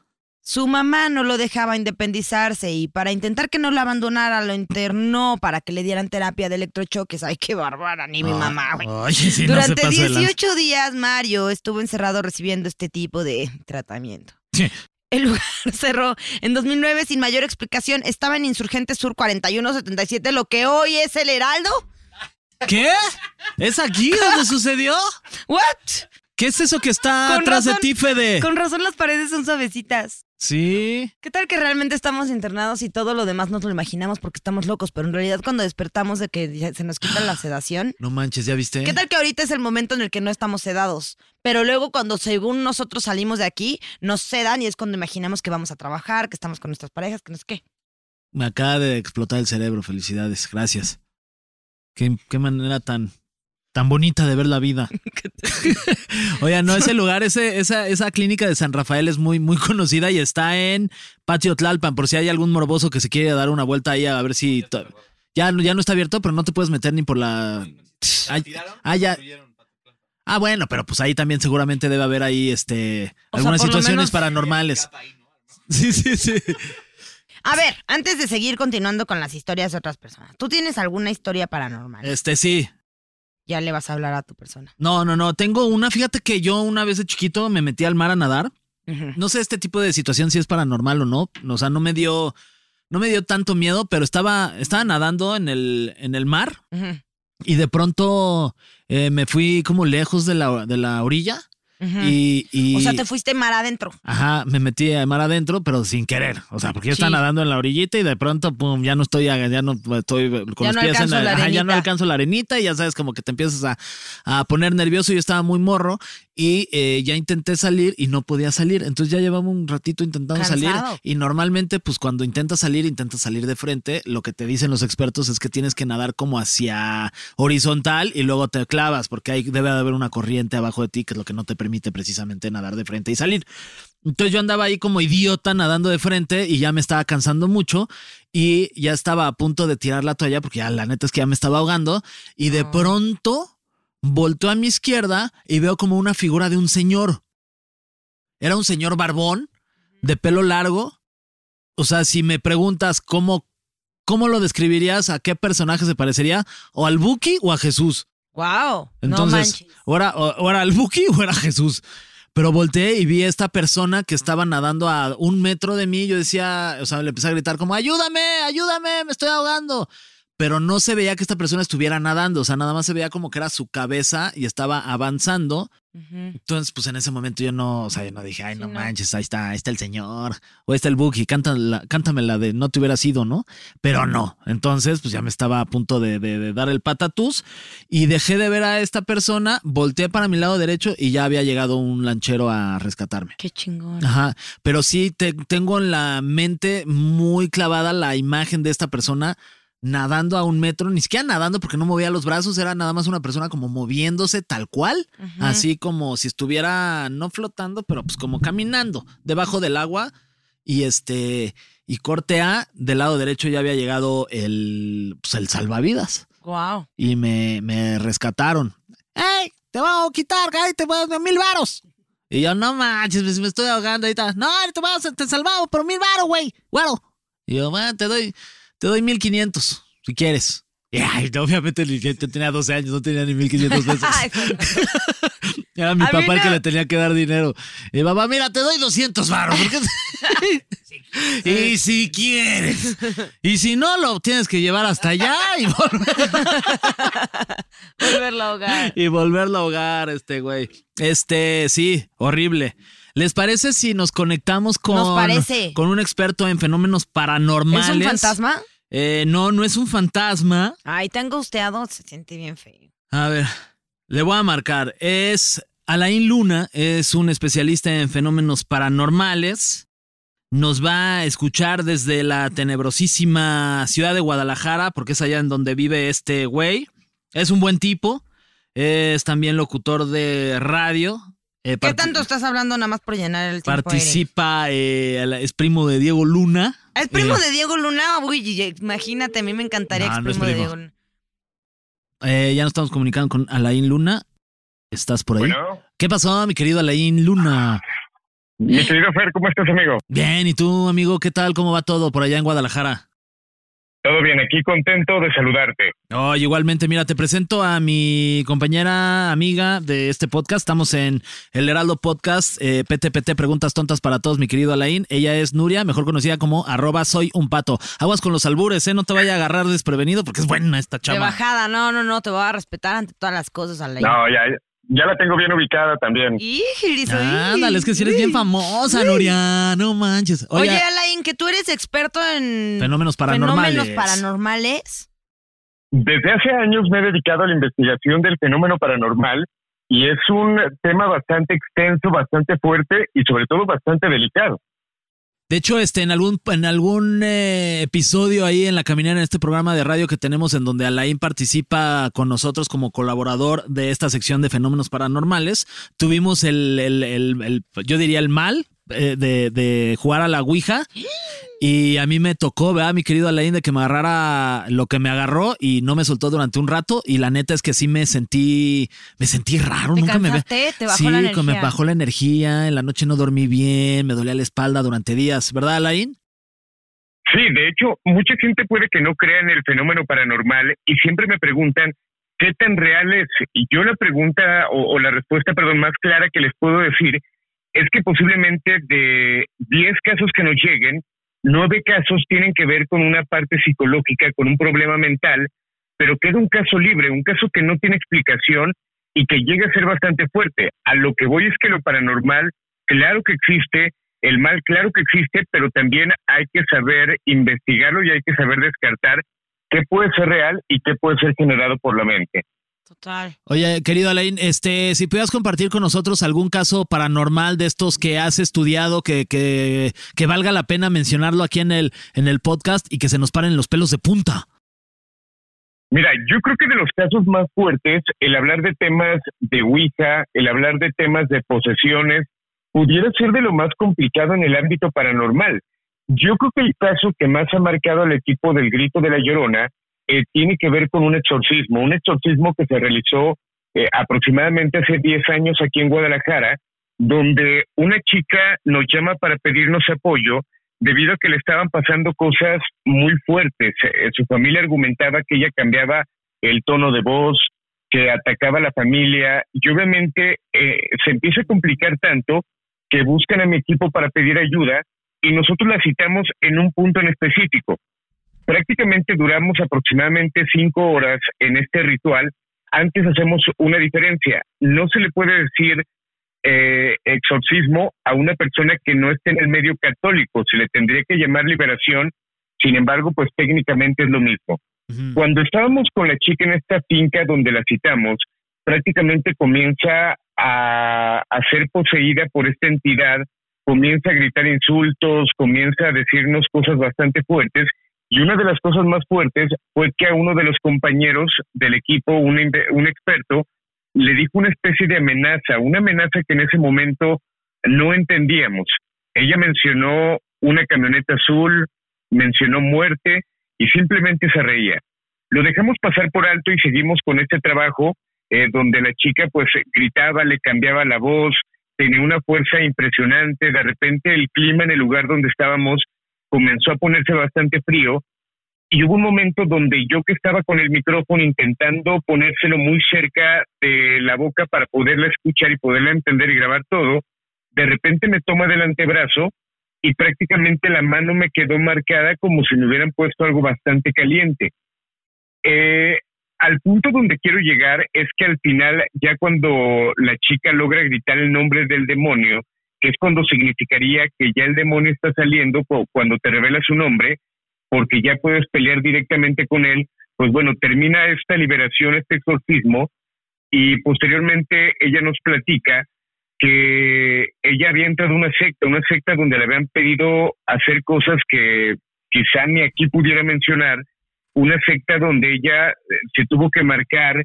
Su mamá no lo dejaba independizarse y para intentar que no lo abandonara lo internó para que le dieran terapia de electrochoques. Ay, qué bárbara, ni mi mamá, güey. No se Durante lanza. 18 días Mario estuvo encerrado recibiendo este tipo de tratamiento. Sí. El lugar cerró en 2009 sin mayor explicación. Estaba en Insurgente Sur 4177, lo que hoy es el Heraldo. ¿Qué? ¿Es aquí donde sucedió? ¿What? ¿Qué es eso que está Con atrás de ti, Fede? Con razón las paredes son suavecitas. Sí. ¿Qué tal que realmente estamos internados y todo lo demás nos lo imaginamos porque estamos locos? Pero en realidad cuando despertamos de que se nos quita la sedación. No manches, ¿ya viste? ¿Qué tal que ahorita es el momento en el que no estamos sedados? Pero luego cuando según nosotros salimos de aquí, nos sedan y es cuando imaginamos que vamos a trabajar, que estamos con nuestras parejas, que no sé qué. Me acaba de explotar el cerebro. Felicidades. Gracias. Qué, qué manera tan, tan bonita de ver la vida. Oye, no, ese lugar, ese, esa, esa clínica de San Rafael es muy, muy conocida y está en Patio Tlalpan, por si hay algún morboso que se quiere dar una vuelta ahí a ver si... Ya, no- ya no está abierto, pero no te puedes meter ni por la... Ah, ya. Ah, bueno, pero pues ahí también seguramente debe haber ahí este O algunas situaciones menos- paranormales. Sí, sí, sí. A ver, antes de seguir continuando con las historias de otras personas, ¿tú tienes alguna historia paranormal? Este sí. Ya le vas a hablar a tu persona. No, no, no. Tengo una. Fíjate que yo una vez de chiquito me metí al mar a nadar. No sé este tipo de situación si es paranormal o no. O sea, no me dio, no me dio tanto miedo, pero estaba, estaba nadando en el, en el mar y de pronto eh, me fui como lejos de la, de la orilla ujú. y, y- O sea, te fuiste mar adentro. Ajá, me metí a mar adentro, pero sin querer. O sea, porque yo estaba nadando en la orillita y de pronto, pum, ya no estoy, ya no estoy con Ya los no pies en la ajá, ya no alcanzo la arenita y ya sabes, como que te empiezas a, a poner nervioso. Yo estaba muy morro y eh, ya intenté salir y no podía salir. Entonces ya llevaba un ratito intentando salir. Y normalmente, pues cuando intentas salir, intentas salir de frente. Lo que te dicen los expertos es que tienes que nadar como hacia horizontal y luego te clavas, porque ahí debe de haber una corriente abajo de ti, que es lo que no te permite precisamente nadar de frente y salir. Entonces yo andaba ahí como idiota nadando de frente y ya me estaba cansando mucho y ya estaba a punto de tirar la toalla porque ya la neta es que ya me estaba ahogando y de pronto volteo a mi izquierda y veo como una figura de un señor. Era un señor barbón, de pelo largo. O sea, si me preguntas cómo, cómo lo describirías, a qué personaje se parecería, o al Buki o a Jesús. Wow. no Entonces, manches. o era, o- o era el Buki o era Jesús. Pero volteé y vi a esta persona que estaba nadando a un metro de mí. Yo decía, o sea, le empecé a gritar como, ayúdame, ayúdame, me estoy ahogando. Pero no se veía que esta persona estuviera nadando. O sea, nada más se veía como que era su cabeza y estaba avanzando. Entonces, pues en ese momento yo no, o sea, yo no dije, ay, no, no. manches, ahí está, ahí está el señor, o ahí está el Buki, cántame, cántame la de no te hubiera sido, ¿no? Pero no. Entonces, pues ya me estaba a punto de, de- de dar el patatús y dejé de ver a esta persona, volteé para mi lado derecho y ya había llegado un lanchero a rescatarme. Qué chingón. Ajá, pero sí te- tengo en la mente muy clavada la imagen de esta persona nadando a un metro, ni siquiera nadando porque no movía los brazos, era nada más una persona como moviéndose tal cual, así como si estuviera no flotando, pero pues como caminando debajo del agua y este y corte A, del lado derecho ya había llegado el pues el salvavidas Wow. y me, me rescataron. ¡Ey! Te voy a quitar, güey, te voy a dar mil varos. Y yo, no manches, me- me estoy ahogando ahorita. No, te vas a te salvamos por mil varos, güey. Güero. Y yo, bueno, te doy, te doy mil quinientos, si quieres. Y ay, obviamente yo tenía 12 años, no tenía ni mil quinientos pesos. Ay, Era mi A papá el que le tenía que dar dinero. Y papá, mira, te doy 200 baros. y si quieres. Y si no, lo tienes que llevar hasta allá y, volver- Volverlo a ahogar. y volverlo a ahogar, este güey. Este, sí, horrible. ¿Les parece si nos conectamos con, Nos parece. con un experto en fenómenos paranormales? ¿Es un fantasma? Eh, no, no es un fantasma. Ay, tan gusteado, se siente bien feo. A ver, le voy a marcar. Es Alain Luna, es un especialista en fenómenos paranormales. Nos va a escuchar desde la tenebrosísima ciudad de Guadalajara, porque es allá en donde vive este güey. Es un buen tipo. Es también locutor de radio. Eh, ¿Qué tanto estás hablando nada más por llenar el tiempo? Participa, eh, es primo de Diego Luna. ¿Es primo Eh, de Diego Luna? Uy, imagínate, a mí me encantaría No, que es no es primo de. Diego Luna. eh, ya nos estamos comunicando con Alain Luna. ¿Estás por ahí? Bueno, ¿Qué pasó, mi querido Alain Luna? mi querido Fer, ¿cómo estás, amigo? Bien, ¿y tú, amigo? ¿Qué tal? ¿Cómo va todo por allá en Guadalajara? Todo bien, aquí contento de saludarte. Oye, igualmente, mira, te presento a mi compañera amiga de este podcast. Estamos en el Heraldo Podcast, eh, PTPT Preguntas Tontas para Todos, mi querido Alain. Ella es Nuria, mejor conocida como arroba soy un pato. Aguas con los albures, ¿eh? No te vaya a agarrar desprevenido porque es buena esta De chava. bajada, no, no, no, te voy a respetar ante todas las cosas, Alain. No, ya, ya la tengo bien ubicada también. Ándale, es que si eres bien famosa, Nuria. No manches. Oye, Oye, Alain, que tú eres experto en fenómenos paranormales. fenómenos paranormales. Desde hace años me he dedicado a la investigación del fenómeno paranormal y es un tema bastante extenso, bastante fuerte y sobre todo bastante delicado. De hecho, este, en algún, en algún eh, episodio ahí en la caminera, en este programa de radio que tenemos, en donde Alain participa con nosotros como colaborador de esta sección de fenómenos paranormales, tuvimos el, el- el- el- yo diría el mal eh, de, de jugar a la Ouija. Y a mí me tocó, ¿verdad, mi querido Alain, de que me agarrara lo que me agarró y no me soltó durante un rato. Y la neta es que sí me sentí, me sentí raro. ¿Te Nunca me ve- cansaste? ¿Te bajó sí, la que me energía? bajó la energía. En la noche no dormí bien, me dolía la espalda durante días, ¿verdad, Alain? Sí, de hecho, mucha gente puede que no crea en el fenómeno paranormal y siempre me preguntan qué tan real es. Y yo la pregunta o, o la respuesta, perdón, más clara que les puedo decir es que posiblemente de 10 casos que nos lleguen, nueve casos tienen que ver con una parte psicológica, con un problema mental, pero queda un caso libre, un caso que no tiene explicación y que llega a ser bastante fuerte. A lo que voy es que lo paranormal, claro que existe, el mal, claro que existe, pero también hay que saber investigarlo y hay que saber descartar qué puede ser real y qué puede ser generado por la mente. Total. Oye, querido Alain, este, si pudieras compartir con nosotros algún caso paranormal de estos que has estudiado, que, que, que valga la pena mencionarlo aquí en el, en el podcast y que se nos paren los pelos de punta. Mira, yo creo que de los casos más fuertes, el hablar de temas de Ouija, el hablar de temas de posesiones, pudiera ser de lo más complicado en el ámbito paranormal. Yo creo que el caso que más ha marcado al equipo del Grito de la Llorona eh, tiene que ver con un exorcismo, un exorcismo que se realizó eh, aproximadamente hace 10 años aquí en Guadalajara, donde una chica nos llama para pedirnos apoyo debido a que le estaban pasando cosas muy fuertes. Eh, su familia argumentaba que ella cambiaba el tono de voz, que atacaba a la familia y obviamente eh, se empieza a complicar tanto que buscan a mi equipo para pedir ayuda y nosotros la citamos en un punto en específico. Prácticamente duramos aproximadamente cinco horas en este ritual. Antes hacemos una diferencia. No se le puede decir eh, exorcismo a una persona que no esté en el medio católico. Se le tendría que llamar liberación. Sin embargo, pues técnicamente es lo mismo. Cuando estábamos con la chica en esta finca donde la citamos, prácticamente comienza a, a ser poseída por esta entidad, comienza a gritar insultos, comienza a decirnos cosas bastante fuertes. Y una de las cosas más fuertes fue que a uno de los compañeros del equipo, un, un experto, le dijo una especie de amenaza, una amenaza que en ese momento no entendíamos. Ella mencionó una camioneta azul, mencionó muerte y simplemente se reía. Lo dejamos pasar por alto y seguimos con este trabajo eh, donde la chica pues gritaba, le cambiaba la voz, tenía una fuerza impresionante, de repente el clima en el lugar donde estábamos comenzó a ponerse bastante frío y hubo un momento donde yo que estaba con el micrófono intentando ponérselo muy cerca de la boca para poderla escuchar y poderla entender y grabar todo, de repente me toma del antebrazo y prácticamente la mano me quedó marcada como si me hubieran puesto algo bastante caliente. Eh, al punto donde quiero llegar es que al final, ya cuando la chica logra gritar el nombre del demonio, que es cuando significaría que ya el demonio está saliendo cuando te revela su nombre, porque ya puedes pelear directamente con él, pues bueno, termina esta liberación, este exorcismo, y posteriormente ella nos platica que ella había entrado a una secta, una secta donde le habían pedido hacer cosas que quizá ni aquí pudiera mencionar, una secta donde ella eh, se tuvo que marcar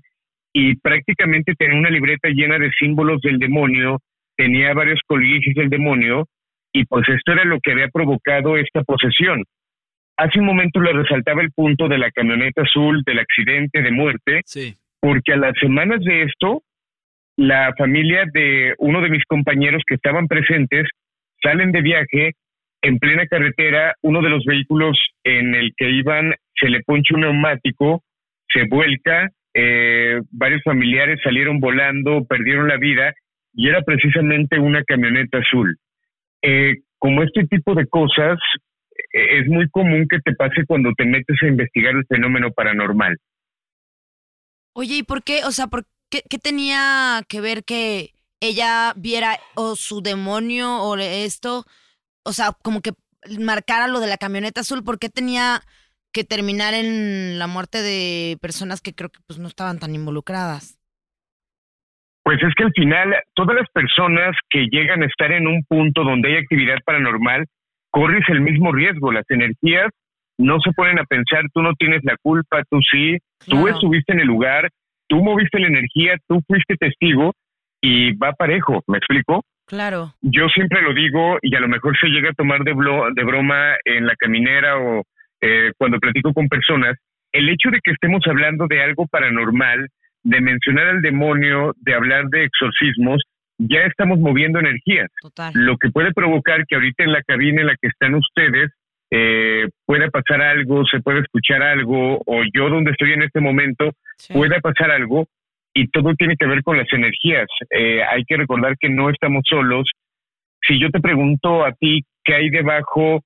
y prácticamente tenía una libreta llena de símbolos del demonio, tenía varios coliges del demonio, y pues esto era lo que había provocado esta posesión. Hace un momento le resaltaba el punto de la camioneta azul, del accidente de muerte, porque a las semanas de esto, la familia de uno de mis compañeros que estaban presentes salen de viaje en plena carretera, uno de los vehículos en el que iban se le poncha un neumático, se vuelca, eh, varios familiares salieron volando, perdieron la vida y era precisamente una camioneta azul. Eh, como este tipo de cosas eh, es muy común que te pase cuando te metes a investigar el fenómeno paranormal. Oye, ¿y por qué? O sea, ¿por qué, qué tenía que ver que ella viera o su demonio o esto? O sea, como que marcara lo de la camioneta azul, ¿por qué tenía que terminar en la muerte de personas que creo que pues no estaban tan involucradas? Pues es que al final todas las personas que llegan a estar en un punto donde hay actividad paranormal, corres el mismo riesgo. Las energías no se ponen a pensar, tú no tienes la culpa, tú sí, tú estuviste en el lugar, tú moviste la energía, tú fuiste testigo y va parejo, ¿me explico? Claro. Yo siempre lo digo y a lo mejor se llega a tomar de, de broma en la caminera o eh, cuando platico con personas, el hecho de que estemos hablando de algo paranormal, de mencionar al demonio, de hablar de exorcismos, ya estamos moviendo energías. Lo que puede provocar que ahorita en la cabina en la que están ustedes eh, pueda pasar algo, se pueda escuchar algo, o yo donde estoy en este momento pueda pasar algo, y todo tiene que ver con las energías. Eh, hay que recordar que no estamos solos. Si yo te pregunto a ti qué hay debajo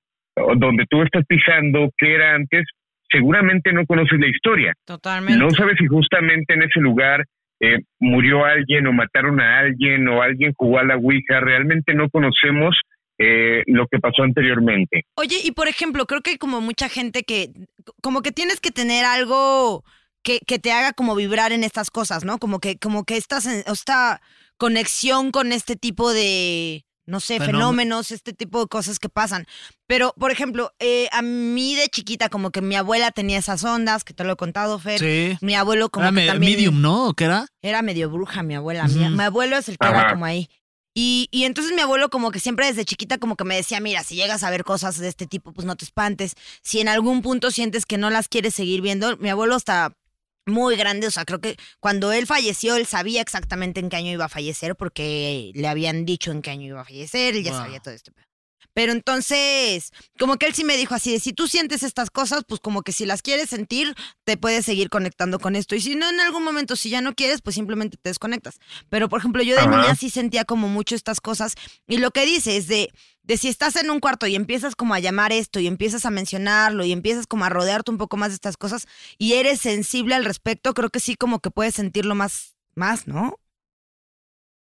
donde tú estás pisando, qué era antes, seguramente no conoces la historia. Totalmente. No sabes si justamente en ese lugar eh, murió alguien o mataron a alguien o alguien jugó a la Ouija. Realmente no conocemos eh, lo que pasó anteriormente. Oye, y por ejemplo, creo que como mucha gente que, como que tienes que tener algo que, que te haga como vibrar en estas cosas, ¿no? Como que, como que estás en esta conexión con este tipo de, no sé, fenómenos, este tipo de cosas que pasan. Pero, por ejemplo, eh, a mí de chiquita, como que mi abuela tenía esas ondas, que te lo he contado, Fer. Sí. Mi abuelo como era que también... medium, ¿no? ¿Qué era? Era medio bruja mi abuela. mi, abuelo es el que era como ahí. Y, y, entonces mi abuelo como que siempre desde chiquita como que me decía, mira, si llegas a ver cosas de este tipo, pues no te espantes. Si en algún punto sientes que no las quieres seguir viendo, mi abuelo hasta muy grande, o sea, creo que cuando él falleció, él sabía exactamente en qué año iba a fallecer porque le habían dicho en qué año iba a fallecer, él ya sabía todo esto. Pero entonces, como que él sí me dijo así de si tú sientes estas cosas, pues como que si las quieres sentir, te puedes seguir conectando con esto. Y si no, en algún momento, si ya no quieres, pues simplemente te desconectas. Pero, por ejemplo, yo de niña sí sentía como mucho estas cosas. Y lo que dice es de, de si estás en un cuarto y empiezas como a llamar esto y empiezas a mencionarlo y empiezas como a rodearte un poco más de estas cosas y eres sensible al respecto, creo que sí como que puedes sentirlo más, más, ¿no?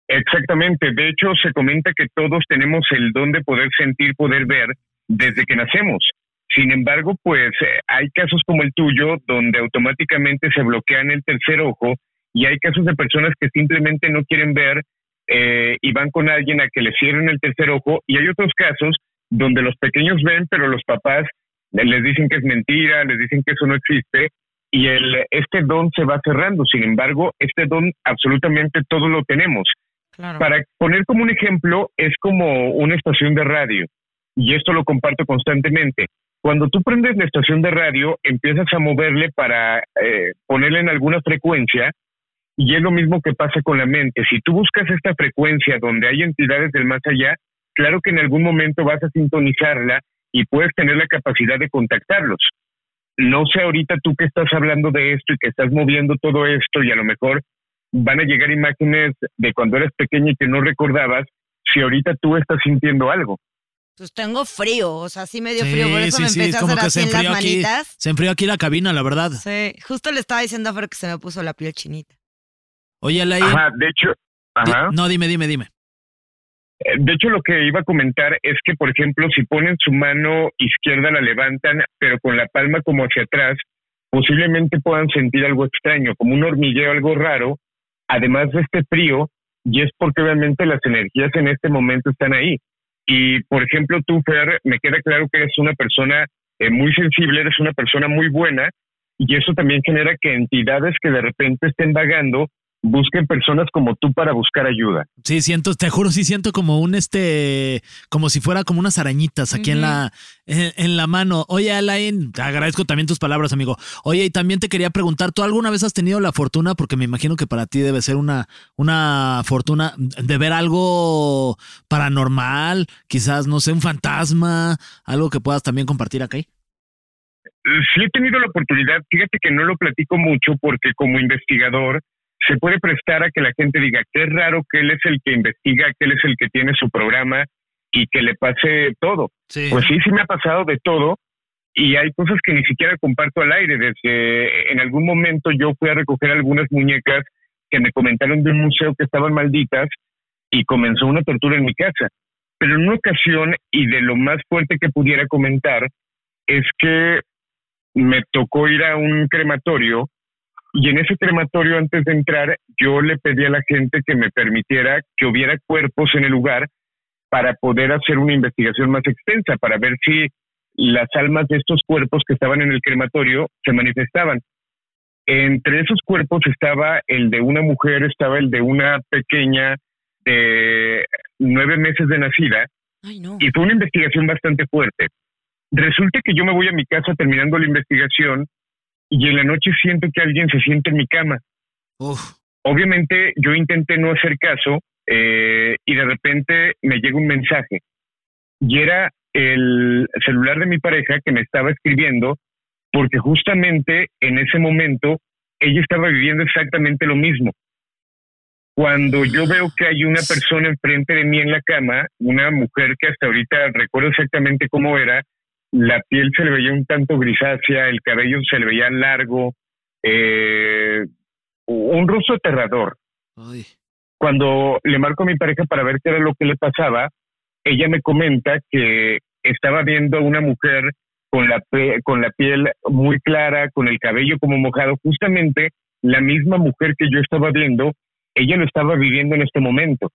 Exactamente. De hecho, se comenta que todos tenemos el don de poder sentir, poder ver desde que nacemos. Sin embargo, pues eh, hay casos como el tuyo donde automáticamente se bloquean el tercer ojo y hay casos de personas que simplemente no quieren ver eh, y van con alguien a que le cierren el tercer ojo y hay otros casos donde los pequeños ven pero los papás les dicen que es mentira, les dicen que eso no existe y el, este don se va cerrando. Sin embargo, este don absolutamente todos lo tenemos. Para poner como un ejemplo, es como una estación de radio, y esto lo comparto constantemente. Cuando tú prendes la estación de radio, empiezas a moverle para eh, ponerle en alguna frecuencia, y es lo mismo que pasa con la mente. Si tú buscas esta frecuencia donde hay entidades del más allá, claro que en algún momento vas a sintonizarla y puedes tener la capacidad de contactarlos. no sé ahorita tú que estás hablando de esto y que estás moviendo todo esto y a lo mejor van a llegar imágenes de cuando eras pequeña y que no recordabas, si ahorita tú estás sintiendo algo. Pues tengo frío, o sea, sí me dio frío, por eso me empecé a hacer así en las aquí, manitas. se enfrió aquí la cabina, la verdad. Sí, justo le estaba diciendo a Fer que se me puso la piel chinita. Oye, Alain. Ajá, de hecho, di- ajá. no, dime, dime, dime. Eh, De hecho, lo que iba a comentar es que, por ejemplo, si ponen su mano izquierda, la levantan, pero con la palma como hacia atrás, posiblemente puedan sentir algo extraño, como un hormigueo, algo raro, además de este frío, y es porque obviamente las energías en este momento están ahí. Y, por ejemplo, tú, Fer, me queda claro que eres una persona eh, muy sensible, eres una persona muy buena, y eso también genera que entidades que de repente estén vagando busquen personas como tú para buscar ayuda. Sí, siento, te juro, sí siento como un este, como si fuera como unas arañitas aquí en la, en, en la mano. Oye, Alain, te agradezco también tus palabras, amigo. Oye, y también te quería preguntar, ¿tú alguna vez has tenido la fortuna, porque me imagino que para ti debe ser una, una fortuna de ver algo paranormal, quizás, no sé, un fantasma, algo que puedas también compartir acá? Sí he tenido la oportunidad, fíjate que no lo platico mucho porque como investigador se puede prestar a que la gente diga que es raro que él es el que investiga, que él es el que tiene su programa y que le pase todo. Sí. Pues sí, sí me ha pasado de todo y hay cosas que ni siquiera comparto al aire. Desde en algún momento yo fui a recoger algunas muñecas que me comentaron de un museo que estaban malditas y comenzó una tortura en mi casa. Pero en una ocasión, y de lo más fuerte que pudiera comentar, es que me tocó ir a un crematorio y en ese crematorio antes de entrar yo le pedí a la gente que me permitiera que hubiera cuerpos en el lugar para poder hacer una investigación más extensa, para ver si las almas de estos cuerpos que estaban en el crematorio se manifestaban. Entre esos cuerpos estaba el de una mujer, estaba el de una pequeña de nueve meses de nacida, Ay, no. y fue una investigación bastante fuerte. Resulta que yo me voy a mi casa terminando la investigación y en la noche siento que alguien se siente en mi cama. Uf. Obviamente yo intenté no hacer caso eh, y de repente me llega un mensaje y era el celular de mi pareja que me estaba escribiendo porque justamente en ese momento ella estaba viviendo exactamente lo mismo. Cuando yo veo que hay una persona enfrente de mí en la cama, una mujer que hasta ahorita recuerdo exactamente cómo era, la piel se le veía un tanto grisácea, el cabello se le veía largo, eh, un rostro aterrador. Ay. Cuando le marco a mi pareja para ver qué era lo que le pasaba, ella me comenta que estaba viendo a una mujer con la, con la piel muy clara, con el cabello como mojado, justamente la misma mujer que yo estaba viendo, ella lo estaba viviendo en este momento.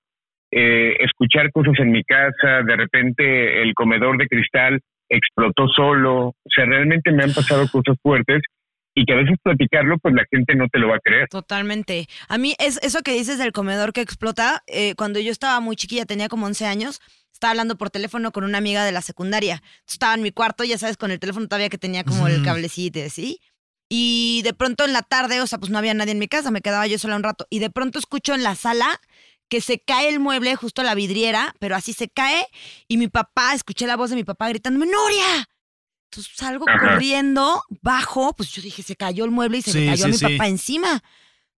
Eh, escuchar cosas en mi casa, de repente el comedor de cristal explotó solo, o sea, realmente me han pasado cosas fuertes y que a veces platicarlo, pues la gente no te lo va a creer. Totalmente. A mí, es, eso que dices del comedor que explota, eh, cuando yo estaba muy chiquilla, tenía como 11 años, estaba hablando por teléfono con una amiga de la secundaria. Entonces, estaba en mi cuarto, ya sabes, con el teléfono todavía que tenía como el cablecito, ¿sí? Y de pronto en la tarde, o sea, pues no había nadie en mi casa, me quedaba yo sola un rato. Y de pronto escucho en la sala que se cae el mueble justo a la vidriera, pero así se cae. Y mi papá, escuché la voz de mi papá gritándome, ¡Nuria! Entonces salgo Ajá. corriendo, bajo, pues yo dije, se cayó el mueble y se Sí, le cayó a mi sí. papá encima.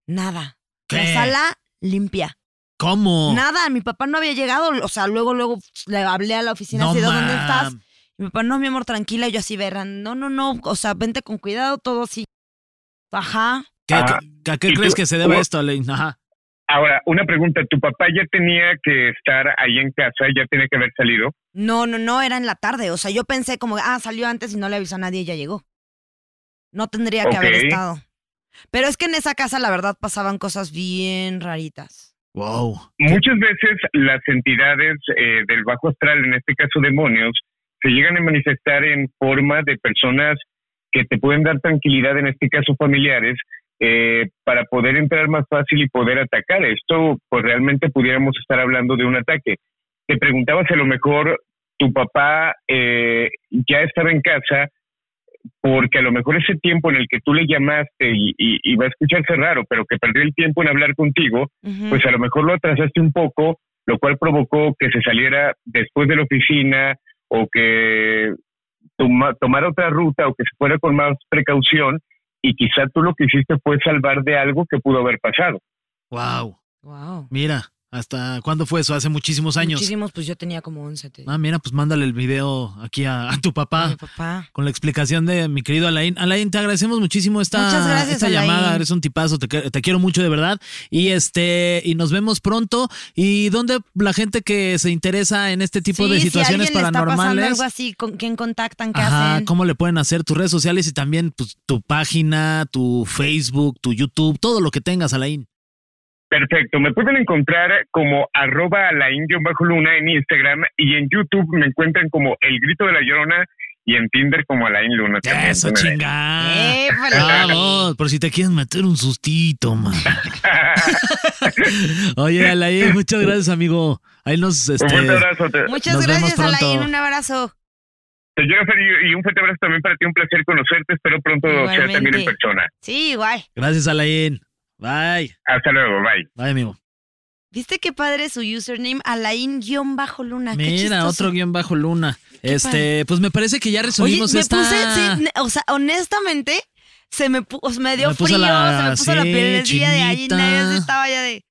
Nada. La ¿Qué? sala limpia. ¿Cómo? Nada, mi papá no había llegado. O sea, luego, luego le hablé a la oficina No así de dónde estás. Y mi papá, no, mi amor, tranquila. Y yo así, verán, no, no, no. O sea, vente con cuidado, todo así. Ajá. ¿Qué, qué- ¿A qué ¿Y tú- crees que se debe esto, Alain? Ajá. Ahora, una pregunta, ¿tu papá ya tenía que estar ahí en casa, ya tenía que haber salido? No, no, no, era en la tarde. O sea, yo pensé como, ah, salió antes y no le avisó a nadie y ya llegó. No tendría que haber estado. Pero es que en esa casa, la verdad, pasaban cosas bien raritas. Wow. Muchas veces las entidades eh, del bajo astral, en este caso demonios, se llegan a manifestar en forma de personas que te pueden dar tranquilidad, en este caso familiares, eh, para poder entrar más fácil y poder atacar. Esto, pues realmente pudiéramos estar hablando de un ataque. Te preguntabas si a lo mejor tu papá eh, ya estaba en casa porque a lo mejor ese tiempo en el que tú le llamaste y, y, y va a escucharse raro, pero que perdió el tiempo en hablar contigo, pues a lo mejor lo atrasaste un poco, lo cual provocó que se saliera después de la oficina o que toma- tomara otra ruta o que se fuera con más precaución y quizá tú lo que hiciste fue salvar de algo que pudo haber pasado. Wow. Wow. Mira, ¿hasta cuándo fue eso? Hace muchísimos años. Muchísimos, pues yo tenía como 11. te. Ah, mira, pues mándale el video aquí a, a tu Mi papá. papá. Con la explicación de mi querido Alain. Alain, te agradecemos muchísimo esta, gracias, esta llamada. Eres un tipazo, te, te quiero mucho de verdad. Y este, y nos vemos pronto. ¿Y dónde la gente que se interesa en este tipo Sí, de si situaciones está paranormales? algo así, ¿con quién contactan? ¿Qué Ajá, hacen? ¿cómo le pueden hacer tus redes sociales y también pues, tu página, tu Facebook, tu YouTube, todo lo que tengas, Alain? Perfecto, me pueden encontrar como arroba la bajo luna en Instagram y en YouTube me encuentran como El Grito de la Llorona y en Tinder como Alain Luna. Eso, chingada. Épale. Vamos, por si te quieres meter un sustito, man. Oye, Alain, muchas gracias, amigo. Ahí nos, Un este, fuerte abrazo. te- Muchas Nos gracias, Alain. Un abrazo. Señora Fer, y y un fuerte abrazo también para ti, un placer conocerte, espero pronto sea también en Igualmente. persona. Sí, igual. Gracias, Alain. Bye. Hasta luego, bye. Bye, amigo. ¿Viste qué padre su username? Alain-luna. Mira, otro guion bajo luna. Qué Este, padre. pues me parece que ya Oye, resumimos me esta. puse, sí, o sea, honestamente, se me, me dio Me frío, la- se me puso la piel del día de yo estaba ya de...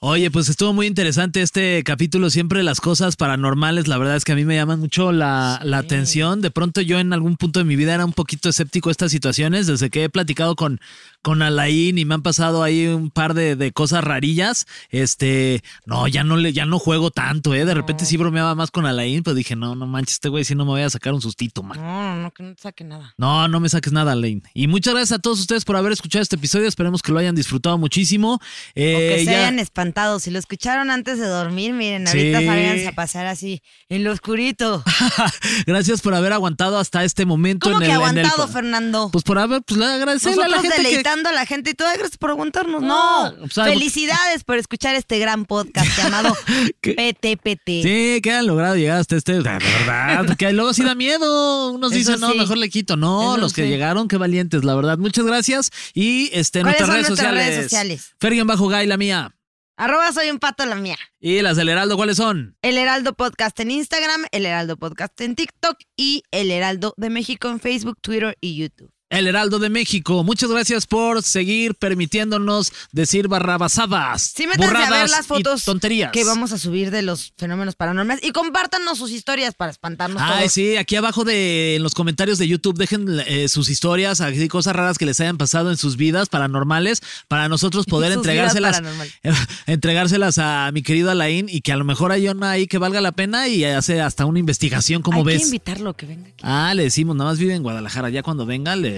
Oye, pues estuvo muy interesante este capítulo. Siempre las cosas paranormales, la verdad es que a mí me llaman mucho la, la atención. De pronto yo en algún punto de mi vida era un poquito escéptico a estas situaciones. Desde que he platicado con, con Alain y me han pasado ahí un par de, de cosas rarillas. Este, no, ya no le, ya no juego tanto, eh. De repente sí bromeaba más con Alain, pero dije, no, no manches, este güey sí no me voy a sacar un sustito, man. No, no, no, que no te saque nada. No, no me saques nada, Alain. Y muchas gracias a todos ustedes por haber escuchado este episodio. Esperemos que lo hayan disfrutado muchísimo. O Eh, que se ya- hayan espantado. Si lo escucharon antes de dormir, miren, Sí. ahorita salgan a pasar así, en lo oscurito. Gracias por haber aguantado hasta este momento. ¿Cómo en que el, en el- aguantado, Fernando? Pues por haber, pues le agradecerle a la gente que... deleitando a la gente y todo, "Ay, gracias por aguantarnos. No, No, pues felicidades por escuchar este gran podcast llamado. PTPT. Sí, que han logrado llegar hasta este, de verdad, porque luego sí da miedo. Unos Eso dicen, no, mejor le quito. No, Eso los que sí. llegaron, qué valientes, la verdad. Muchas gracias. Y este, ¿Cuáles nuestras redes nuestras sociales. redes sociales? Bajo Gay, la mía. Arroba soy un pato la mía. Y las del Heraldo, ¿cuáles son? El Heraldo Podcast en Instagram, El Heraldo Podcast en TikTok y El Heraldo de México en Facebook, Twitter y YouTube. El Heraldo de México. Muchas gracias por seguir permitiéndonos decir barrabasadas. Sí, métanse a ver burradas las y fotos tonterías. que vamos a subir de los fenómenos paranormales y compártanos sus historias para espantarnos Ay, todos. sí, aquí abajo de en los comentarios de YouTube dejen eh, sus historias, así, cosas raras que les hayan pasado en sus vidas paranormales para nosotros poder entregárselas entregárselas a mi querido Alain y que a lo mejor hay una ahí que valga la pena y hace hasta una investigación, ¿cómo Hay que ves? invitarlo que venga aquí. Ah, le decimos, nada más vive en Guadalajara, ya cuando venga le